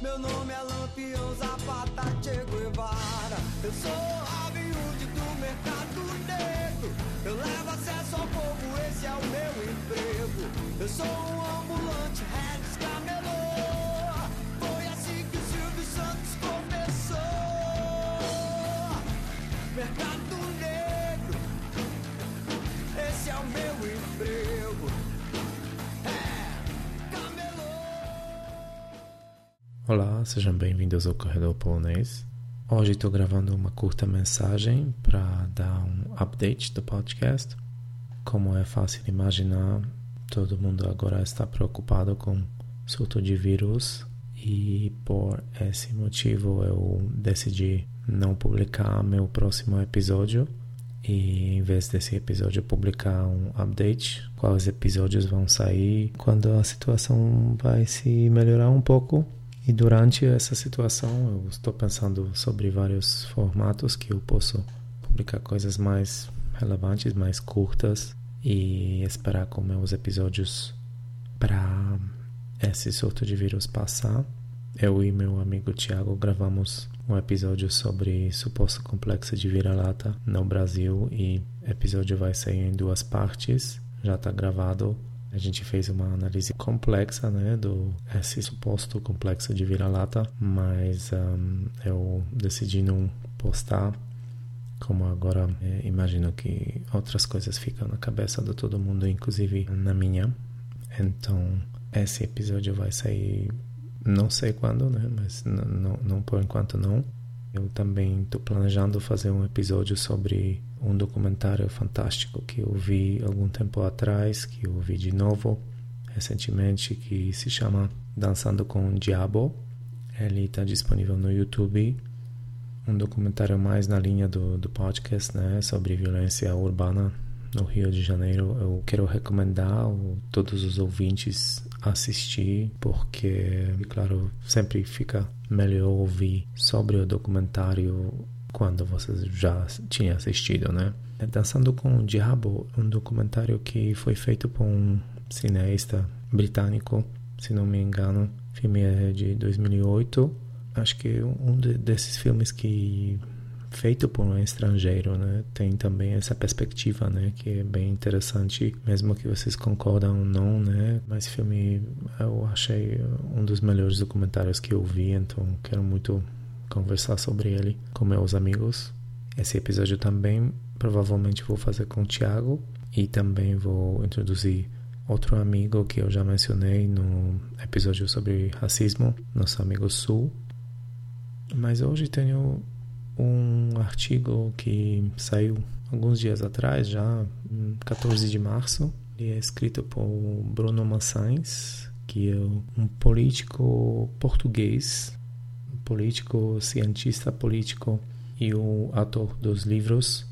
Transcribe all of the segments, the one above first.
Meu nome é Lampião Zapata Che Guevara. Eu sou Robin Hood do mercado negro. Eu levo acesso ao Olá, sejam bem-vindos ao Corredor Polonês. Hoje estou gravando uma curta mensagem para dar um update do podcast. Como é fácil imaginar, todo mundo agora está preocupado com surto de vírus e por esse motivo eu decidi não publicar meu próximo episódio e em vez desse episódio publicar um update, quais episódios vão sair quando a situação vai se melhorar um pouco. E durante essa situação eu estou pensando sobre vários formatos que eu posso publicar coisas mais relevantes, mais curtas e esperar com meus episódios para esse surto de vírus passar. Eu e meu amigo Tiago gravamos um episódio sobre suposto complexo de vira-lata no Brasil e episódio vai sair em duas partes. Já está gravado. A gente fez uma análise complexa, né, do esse suposto complexo de vira-lata, mas um, eu decidi não postar. Como agora é, imagino que outras coisas ficam na cabeça de todo mundo, inclusive na minha. Então, esse episódio vai sair não sei quando, né? Mas não, não, não por enquanto não. Eu também estou planejando fazer um episódio sobre um documentário fantástico que eu vi algum tempo atrás, que eu vi de novo recentemente, que se chama Dançando com o Diabo. Ele está disponível no YouTube. Um documentário mais na linha do, do podcast, né? Sobre violência urbana no Rio de Janeiro. Eu quero recomendar a todos os ouvintes assistir, porque, claro, sempre fica melhor ouvir sobre o documentário quando você já tinha assistido, né? Dançando com o Diabo, um documentário que foi feito por um cineasta britânico, se não me engano. O filme é de 2008. Acho que um desses filmes que feito por um estrangeiro, né? Tem também essa perspectiva, né? Que é bem interessante, mesmo que vocês concordam ou não, né? Mas filme eu achei um dos melhores documentários que eu vi, então quero muito conversar sobre ele com meus amigos. Esse episódio também provavelmente vou fazer com o Thiago e também vou introduzir outro amigo que eu já mencionei no episódio sobre racismo, nosso amigo Sul. Mas hoje tenho um artigo que saiu alguns dias atrás, já 14 de março. Ele é escrito por Bruno Maçães, que é um político português, político, cientista político e o autor dos livros.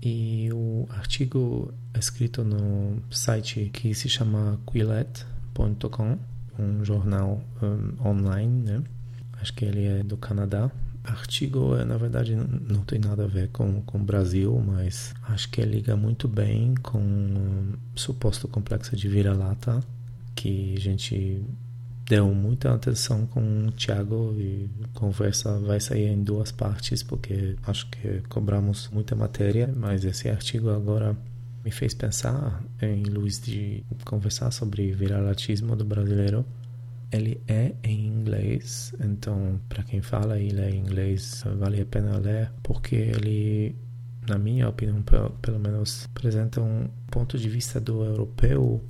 E o artigo é escrito no site que se chama Quillette.com, um jornal um, online, né? Acho que ele é do Canadá artigo, na verdade, não tem nada a ver com, com o Brasil, mas acho que liga muito bem com o suposto complexo de vira-lata, que a gente deu muita atenção com o Thiago e conversa vai sair em duas partes, porque acho que cobramos muita matéria, mas esse artigo agora me fez pensar em luz de conversar sobre viralatismo do brasileiro ele é em inglês, então para quem fala e lê inglês vale a pena ler porque ele, na minha opinião, pelo menos apresenta um ponto de vista do europeu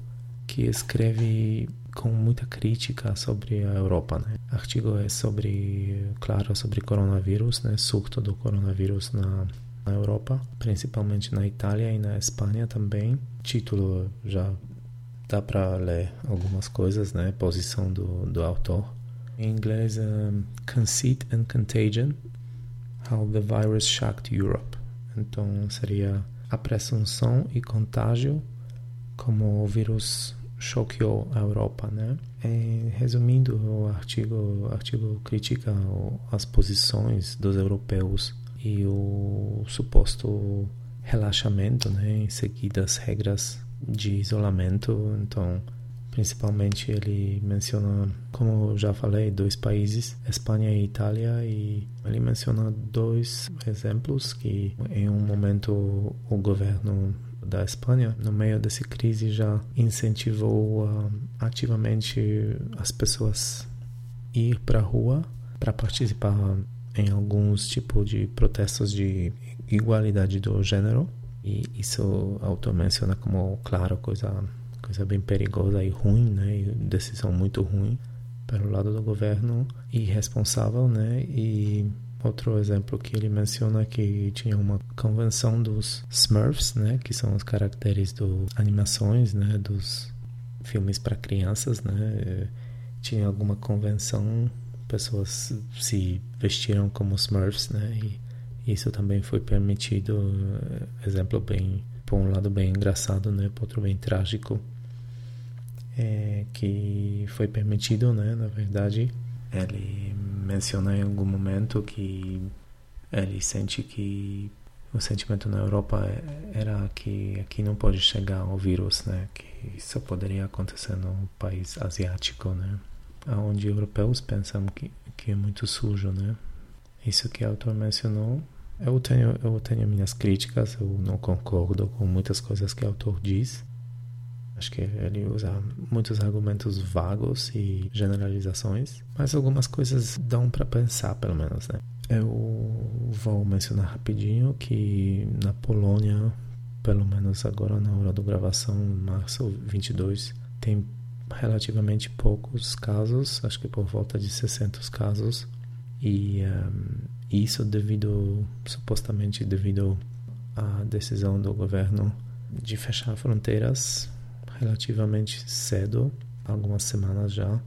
que escreve com muita crítica sobre a Europa, né? O artigo é sobre, claro, sobre coronavírus, né? Surto do coronavírus na na Europa, principalmente na Itália e na Espanha também. Título já dá para ler algumas coisas, né? Posição do, do autor. Em inglês, um, Conceit and Contagion, How the Virus Shocked Europe. Então seria a presunção e contágio como o vírus choqueou a Europa, né? É, resumindo, o artigo, o artigo critica as posições dos europeus e o suposto relaxamento, né, em seguida as regras de isolamento. Então, principalmente ele menciona, como já falei, dois países, Espanha e Itália, e ele menciona dois exemplos que em um momento o governo da Espanha, no meio dessa crise, já incentivou uh, ativamente as pessoas ir para a rua para participar em alguns tipos de protestos de igualdade do gênero. E isso o autor menciona como, claro, coisa coisa bem perigosa e ruim, né? E decisão muito ruim pelo lado do governo e responsável, né? E outro exemplo que ele menciona que tinha uma convenção dos Smurfs, né? Que são os caracteres das animações, né? Dos filmes para crianças, né? Tinha alguma convenção, pessoas se vestiram como Smurfs, né? E isso também foi permitido, exemplo bem por um lado bem engraçado, né, por outro bem trágico é, que foi permitido, né? Na verdade, ele menciona em algum momento que ele sente que o sentimento na Europa era que aqui não pode chegar o vírus, né? Que isso poderia acontecer num país asiático, né? Onde europeus pensam que, que é muito sujo, né? Isso que o autor mencionou, eu tenho eu tenho minhas críticas, eu não concordo com muitas coisas que o autor diz, Acho que ele usa muitos argumentos vagos e generalizações, mas algumas coisas dão para pensar, pelo menos, né? Eu vou mencionar rapidinho que na Polônia, pelo menos agora na hora da gravação, março 22, tem relativamente poucos casos, acho que por volta de 600 casos, e um, isso devido, supostamente devido à decisão do governo de fechar fronteiras relativamente cedo, algumas semanas já,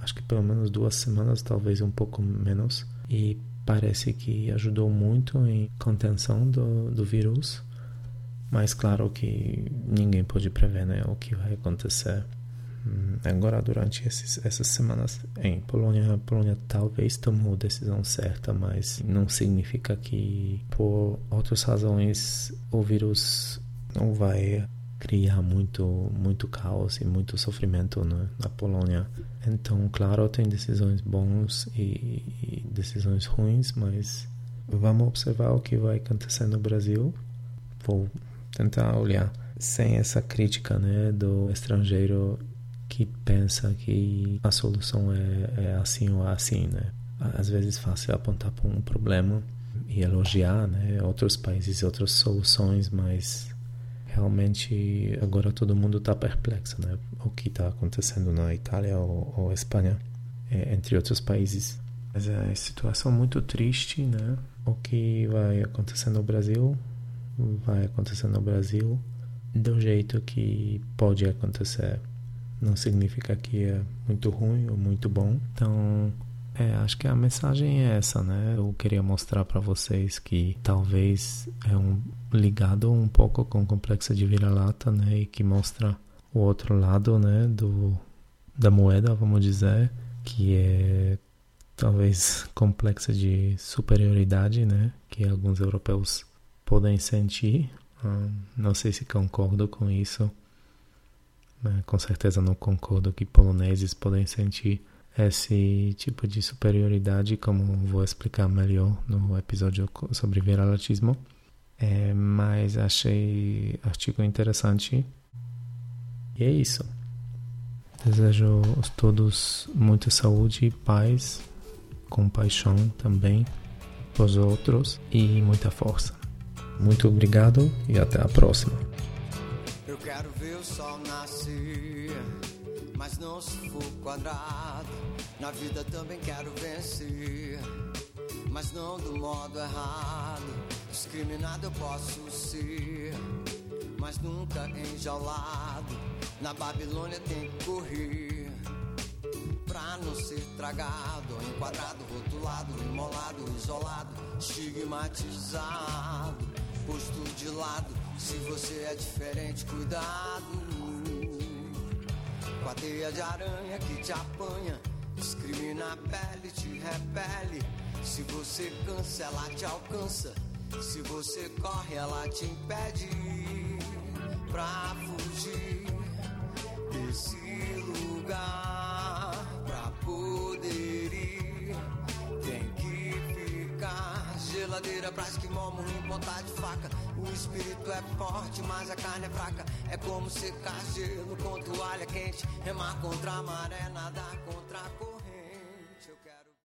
acho que pelo menos duas semanas, talvez um pouco menos, e parece que ajudou muito em contenção do, do vírus, mas claro que ninguém pode prever né, o que vai acontecer agora durante esses, essas semanas em Polônia. A Polônia talvez tomou a decisão certa, mas não significa que por outras razões o vírus não vai criar muito muito caos e muito sofrimento né, na Polônia. Então, claro, tem decisões bons e, e, decisões ruins, mas vamos observar o que vai acontecer no Brasil. Vou tentar olhar sem essa crítica né, do estrangeiro que pensa que a solução é, é assim ou assim, né? Às vezes é fácil apontar para um problema e elogiar, né, outros países e outras soluções, mas realmente agora todo mundo está perplexo, né? O que está acontecendo na Itália ou, ou Espanha, é, entre outros países. Mas é situação muito triste, né? O que vai acontecer no Brasil vai acontecer no Brasil do jeito que pode acontecer. Não significa que é muito ruim ou muito bom. Então, é, acho que a mensagem é essa, né? Eu queria mostrar para vocês que talvez é um ligado um pouco com o complexo de vira-lata, né? E que mostra o outro lado, né? Do da moeda, vamos dizer, que é talvez complexa de superioridade, né? Que alguns europeus podem sentir. Hum, não sei se concordo com isso. Né? Com certeza não concordo que poloneses podem sentir esse tipo de superioridade, como vou explicar melhor no episódio sobre viralatismo. É, mas achei artigo interessante. E é isso. Desejo a todos muita saúde paz, compaixão também para os outros e muita força. Muito obrigado e até a próxima. Quero ver o sol nascer, mas não se for quadrado. Na vida também quero vencer, mas não do modo errado. Discriminado eu posso ser, mas nunca enjaulado. Na Babilônia tem que correr, pra não ser tragado, enquadrado, rotulado, imolado, isolado estigmatizado. Se você é diferente, cuidado. Com a teia de aranha que te apanha, discrimina a pele, te repele. Se você cansa, ela te alcança. Se você corre, ela te impede pra fugir desse lugar. Pra poder ir, tem que ficar. Geladeira pra esquimó, morrer em ponta de faca. O espírito é forte, mas a carne é fraca. É como secar gelo com toalha quente. Remar contra a maré, nadar contra a cor.